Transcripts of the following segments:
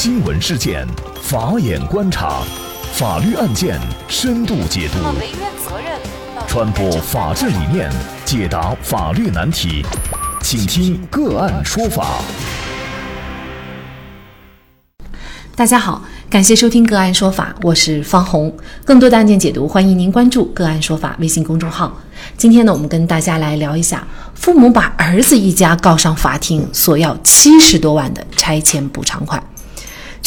新闻事件，法眼观察，法律案件深度解读，传播法治理念，解答法律难题，请听个案说法。大家好，感谢收听个案说法，我是方红。更多的案件解读，欢迎您关注个案说法微信公众号。今天呢，我们跟大家来聊一下，父母把儿子一家告上法庭，索要七十多万的拆迁补偿款。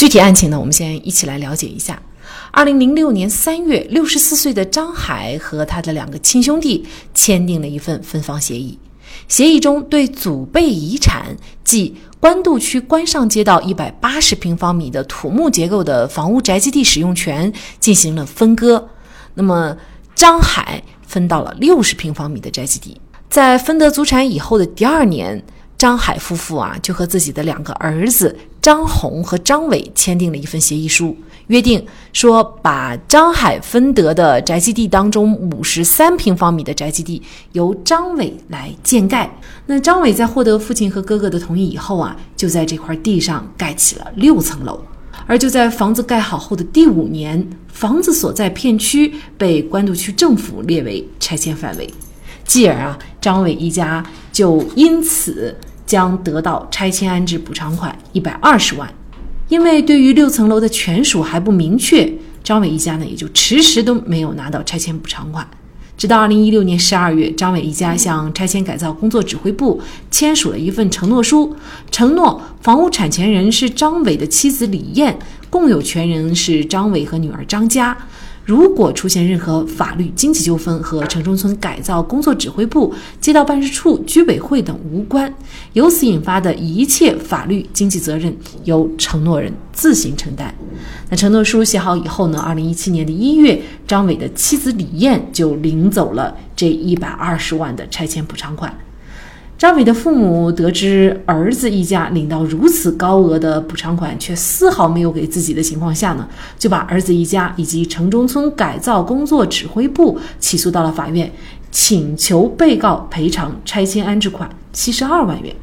具体案情呢，我们先一起来了解一下。二零零六年三月，六十四岁的张海和他的两个亲兄弟签订了一份分房协议。协议中对祖辈遗产，即官渡区官上街道一百八十平方米的土木结构的房屋宅基地使用权进行了分割。那么，张海分到了六十平方米的宅基地。在分得祖产以后的第二年。张海夫妇啊，就和自己的两个儿子张红和张伟签订了一份协议书，约定说把张海分得的宅基地当中五十三平方米的宅基地由张伟来建盖。那张伟在获得父亲和哥哥的同意以后啊，就在这块地上盖起了六层楼。而就在房子盖好后的第五年，房子所在片区被官渡区政府列为拆迁范围，继而啊，张伟一家就因此。将得到拆迁安置补偿款一百二十万，因为对于六层楼的权属还不明确，张伟一家呢也就迟迟都没有拿到拆迁补偿款。直到二零一六年十二月，张伟一家向拆迁改造工作指挥部签署了一份承诺书，承诺房屋产权人是张伟的妻子李艳，共有权人是张伟和女儿张佳。如果出现任何法律、经济纠纷，和城中村改造工作指挥部、街道办事处、居委会等无关，由此引发的一切法律、经济责任由承诺人自行承担。那承诺书写好以后呢？二零一七年的一月，张伟的妻子李艳就领走了这一百二十万的拆迁补偿款。张伟的父母得知儿子一家领到如此高额的补偿款，却丝毫没有给自己的情况下呢，就把儿子一家以及城中村改造工作指挥部起诉到了法院，请求被告赔偿拆迁安置款七十二万元。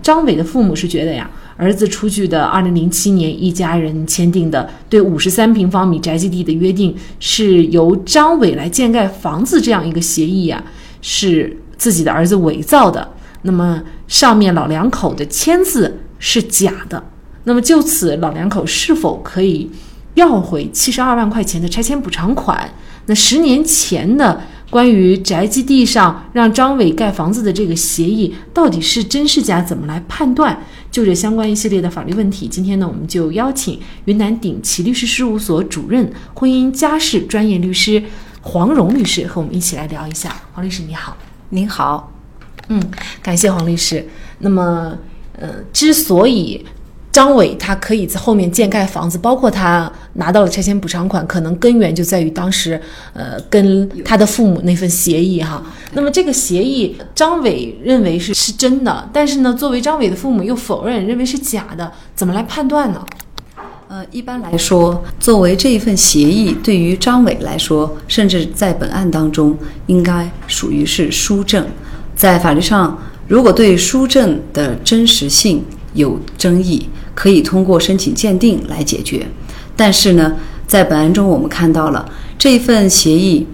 张伟的父母是觉得呀，儿子出具的二零零七年一家人签订的对五十三平方米宅基地的约定，是由张伟来建盖房子这样一个协议呀，是自己的儿子伪造的。那么上面老两口的签字是假的，那么就此老两口是否可以要回七十二万块钱的拆迁补偿款？那十年前的关于宅基地上让张伟盖房子的这个协议到底是真是假？怎么来判断？就这相关一系列的法律问题，今天呢，我们就邀请云南鼎奇律师事务所主任、婚姻家事专业律师黄蓉律师和我们一起来聊一下。黄律师你好，您好。嗯，感谢黄律师。那么，呃，之所以张伟他可以在后面建盖房子，包括他拿到了拆迁补偿款，可能根源就在于当时，呃，跟他的父母那份协议哈。那么这个协议，张伟认为是是真的，但是呢，作为张伟的父母又否认，认为是假的，怎么来判断呢？呃，一般来说，作为这一份协议，对于张伟来说，甚至在本案当中，应该属于是书证。在法律上，如果对书证的真实性有争议，可以通过申请鉴定来解决。但是呢，在本案中，我们看到了这份协议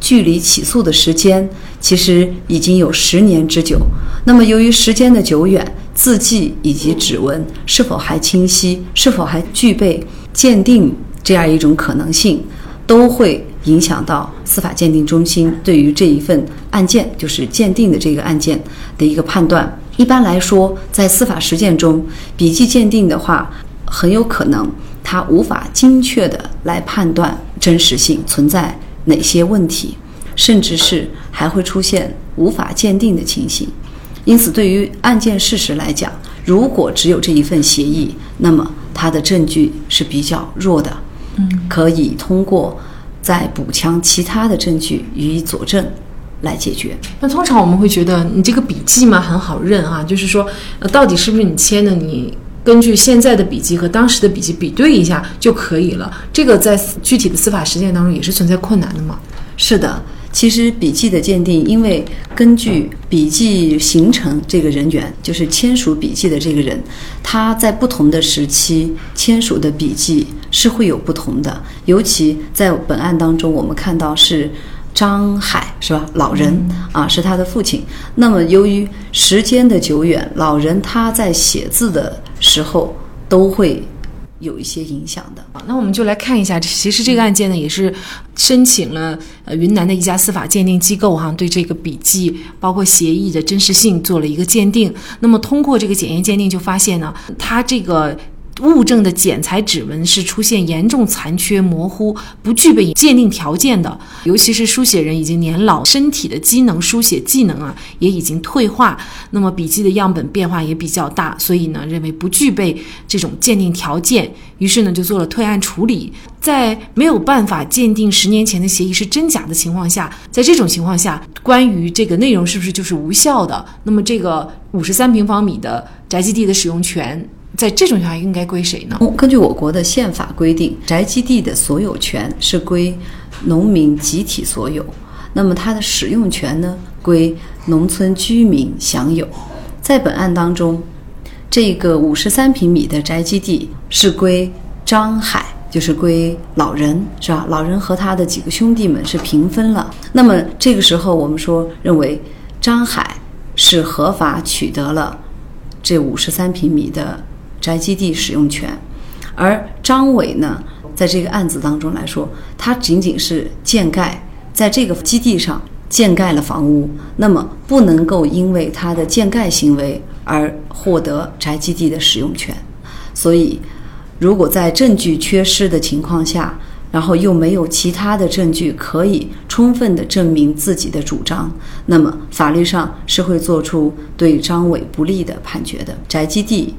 距离起诉的时间其实已经有十年之久。那么，由于时间的久远，字迹以及指纹是否还清晰，是否还具备鉴定这样一种可能性，都会。影响到司法鉴定中心对于这一份案件，就是鉴定的这个案件的一个判断。一般来说，在司法实践中，笔迹鉴定的话，很有可能它无法精确的来判断真实性存在哪些问题，甚至是还会出现无法鉴定的情形。因此，对于案件事实来讲，如果只有这一份协议，那么它的证据是比较弱的。嗯，可以通过。再补强其他的证据予以佐证，来解决。那通常我们会觉得，你这个笔记嘛很好认啊，就是说，呃，到底是不是你签的？你根据现在的笔记和当时的笔记比对一下就可以了。这个在具体的司法实践当中也是存在困难的嘛？是的，其实笔记的鉴定，因为根据笔记形成这个人员，就是签署笔记的这个人，他在不同的时期签署的笔记是会有不同的。尤其在本案当中，我们看到是张海，是吧？老人啊，是他的父亲。那么由于时间的久远，老人他在写字的时候都会。有一些影响的。那我们就来看一下，其实这个案件呢，也是申请了呃云南的一家司法鉴定机构哈，对这个笔记包括协议的真实性做了一个鉴定。那么通过这个检验鉴定，就发现呢，他这个。物证的剪裁指纹是出现严重残缺、模糊，不具备鉴定条件的。尤其是书写人已经年老，身体的机能、书写技能啊也已经退化。那么笔记的样本变化也比较大，所以呢认为不具备这种鉴定条件，于是呢就做了退案处理。在没有办法鉴定十年前的协议是真假的情况下，在这种情况下，关于这个内容是不是就是无效的？那么这个五十三平方米的宅基地的使用权。在这种情况下，应该归谁呢？根据我国的宪法规定，宅基地的所有权是归农民集体所有，那么它的使用权呢，归农村居民享有。在本案当中，这个五十三平米的宅基地是归张海，就是归老人，是吧？老人和他的几个兄弟们是平分了。那么这个时候，我们说认为张海是合法取得了这五十三平米的。宅基地使用权，而张伟呢，在这个案子当中来说，他仅仅是建盖在这个基地上建盖了房屋，那么不能够因为他的建盖行为而获得宅基地的使用权。所以，如果在证据缺失的情况下，然后又没有其他的证据可以充分的证明自己的主张，那么法律上是会做出对张伟不利的判决的。宅基地。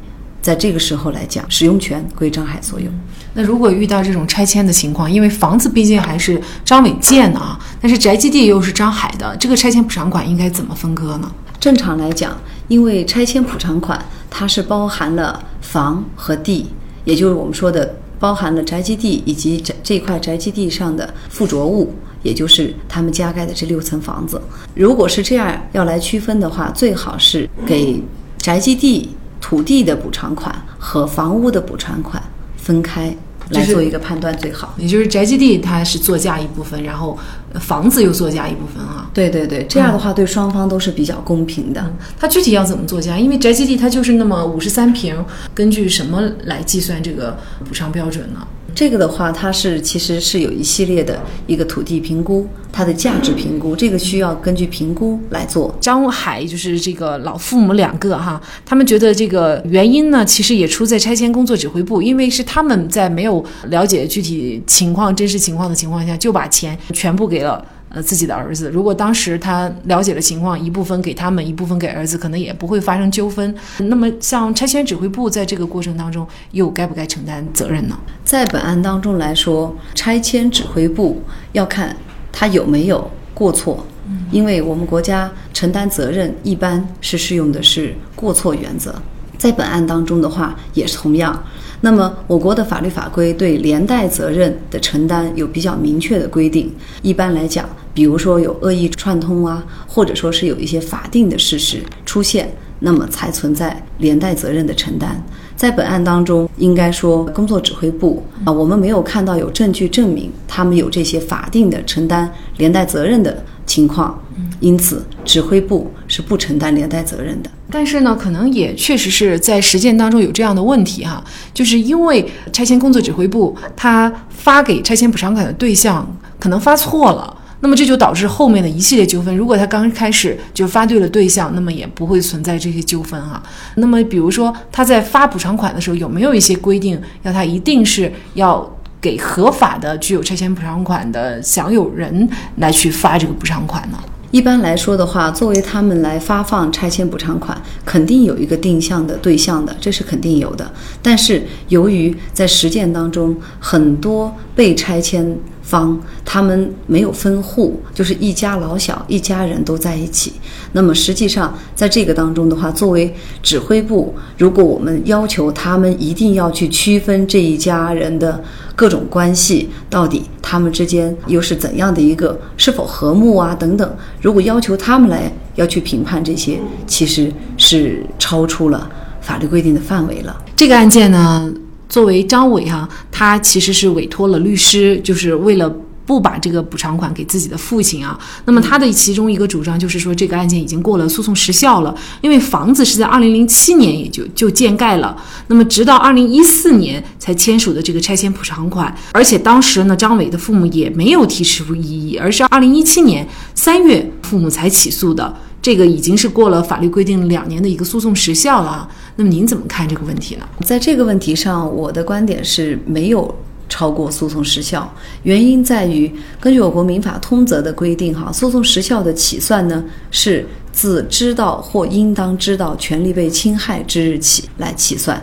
在这个时候来讲，使用权归张海所有。那如果遇到这种拆迁的情况，因为房子毕竟还是张伟建的啊，但是宅基地又是张海的，这个拆迁补偿款应该怎么分割呢？正常来讲，因为拆迁补偿款它是包含了房和地，也就是我们说的包含了宅基地以及这这块宅基地上的附着物，也就是他们加盖的这六层房子。如果是这样要来区分的话，最好是给宅基地。土地的补偿款和房屋的补偿款分开来做一个判断最好。也就是宅基地它是作价一部分，然后房子又作价一部分啊。对对对，这样的话对双方都是比较公平的。它具体要怎么作价？因为宅基地它就是那么五十三平，根据什么来计算这个补偿标准呢？这个的话，它是其实是有一系列的一个土地评估，它的价值评估，这个需要根据评估来做。张海就是这个老父母两个哈，他们觉得这个原因呢，其实也出在拆迁工作指挥部，因为是他们在没有了解具体情况、真实情况的情况下，就把钱全部给了。呃，自己的儿子，如果当时他了解了情况，一部分给他们，一部分给儿子，可能也不会发生纠纷。那么，像拆迁指挥部在这个过程当中，又该不该承担责任呢？在本案当中来说，拆迁指挥部要看他有没有过错，因为我们国家承担责任一般是适用的是过错原则。在本案当中的话，也是同样。那么，我国的法律法规对连带责任的承担有比较明确的规定。一般来讲，比如说有恶意串通啊，或者说是有一些法定的事实出现，那么才存在连带责任的承担。在本案当中，应该说工作指挥部啊，我们没有看到有证据证明他们有这些法定的承担连带责任的情况，因此指挥部是不承担连带责任的。但是呢，可能也确实是在实践当中有这样的问题哈，就是因为拆迁工作指挥部他发给拆迁补偿款的对象可能发错了，那么这就导致后面的一系列纠纷。如果他刚开始就发对了对象，那么也不会存在这些纠纷哈。那么比如说他在发补偿款的时候，有没有一些规定要他一定是要给合法的具有拆迁补偿款的享有人来去发这个补偿款呢？一般来说的话，作为他们来发放拆迁补偿款，肯定有一个定向的对象的，这是肯定有的。但是由于在实践当中，很多被拆迁方他们没有分户，就是一家老小一家人都在一起。那么实际上在这个当中的话，作为指挥部，如果我们要求他们一定要去区分这一家人的各种关系，到底他们之间又是怎样的一个是否和睦啊等等，如果要求他们来要去评判这些，其实是超出了法律规定的范围了。这个案件呢？作为张伟哈，他其实是委托了律师，就是为了不把这个补偿款给自己的父亲啊。那么他的其中一个主张就是说，这个案件已经过了诉讼时效了，因为房子是在二零零七年也就就建盖了，那么直到二零一四年才签署的这个拆迁补偿款，而且当时呢，张伟的父母也没有提出异议，而是二零一七年三月父母才起诉的。这个已经是过了法律规定两年的一个诉讼时效了，那么您怎么看这个问题呢？在这个问题上，我的观点是没有超过诉讼时效，原因在于根据我国民法通则的规定，哈，诉讼时效的起算呢是自知道或应当知道权利被侵害之日起来起算。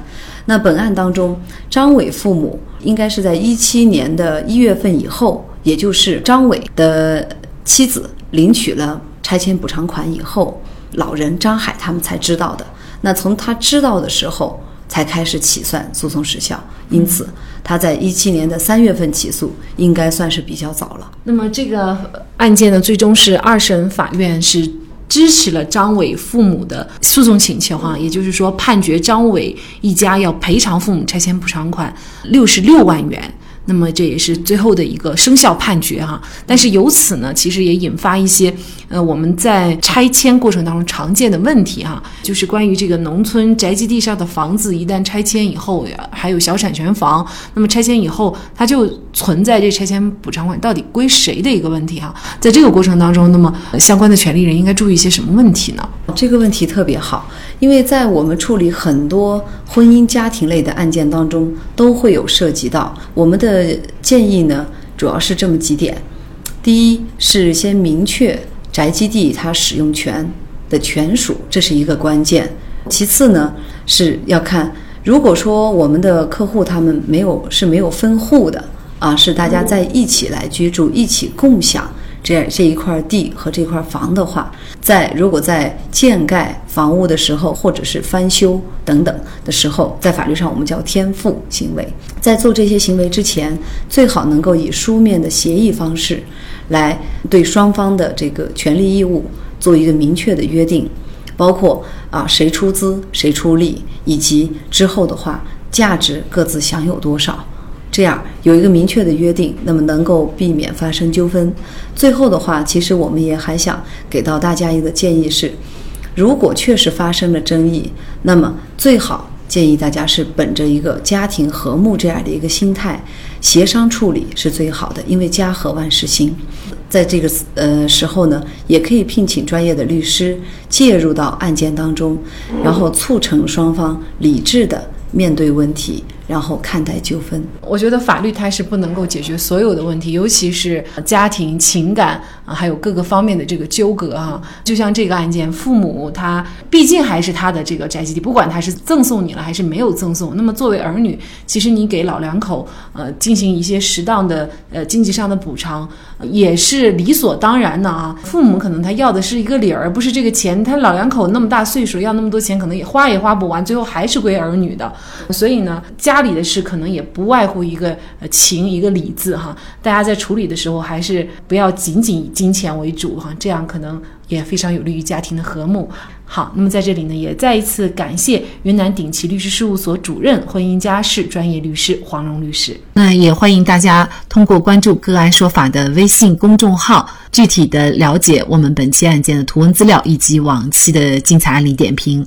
那本案当中，张伟父母应该是在一七年的一月份以后，也就是张伟的妻子领取了。拆迁补偿款以后，老人张海他们才知道的。那从他知道的时候才开始起算诉讼时效，因此他在一七年的三月份起诉，应该算是比较早了。那么这个案件呢，最终是二审法院是支持了张伟父母的诉讼请求哈，也就是说判决张伟一家要赔偿父母拆迁补偿款六十六万元。那么这也是最后的一个生效判决哈，但是由此呢，其实也引发一些呃我们在拆迁过程当中常见的问题哈，就是关于这个农村宅基地上的房子一旦拆迁以后，还有小产权房，那么拆迁以后它就存在这拆迁补偿款到底归谁的一个问题哈，在这个过程当中，那么相关的权利人应该注意一些什么问题呢？这个问题特别好，因为在我们处理很多婚姻家庭类的案件当中，都会有涉及到我们的。的建议呢，主要是这么几点：第一是先明确宅基地它使用权的权属，这是一个关键；其次呢，是要看如果说我们的客户他们没有是没有分户的啊，是大家在一起来居住，一起共享。这这一块地和这块房的话，在如果在建盖房屋的时候，或者是翻修等等的时候，在法律上我们叫天赋行为。在做这些行为之前，最好能够以书面的协议方式，来对双方的这个权利义务做一个明确的约定，包括啊谁出资谁出力，以及之后的话价值各自享有多少。这样有一个明确的约定，那么能够避免发生纠纷。最后的话，其实我们也还想给到大家一个建议是：如果确实发生了争议，那么最好建议大家是本着一个家庭和睦这样的一个心态，协商处理是最好的。因为家和万事兴，在这个呃时候呢，也可以聘请专业的律师介入到案件当中，然后促成双方理智的面对问题。然后看待纠纷，我觉得法律它是不能够解决所有的问题，尤其是家庭情感啊，还有各个方面的这个纠葛啊。就像这个案件，父母他毕竟还是他的这个宅基地，不管他是赠送你了还是没有赠送，那么作为儿女，其实你给老两口呃进行一些适当的呃经济上的补偿，也是理所当然的啊。父母可能他要的是一个理儿，不是这个钱。他老两口那么大岁数，要那么多钱，可能也花也花不完，最后还是归儿女的。所以呢，家。理的事可能也不外乎一个情一个理字哈，大家在处理的时候还是不要仅仅以金钱为主哈，这样可能也非常有利于家庭的和睦。好，那么在这里呢，也再一次感谢云南鼎奇律师事务所主任、婚姻家事专业律师黄蓉律师。那也欢迎大家通过关注“个案说法”的微信公众号，具体的了解我们本期案件的图文资料以及往期的精彩案例点评。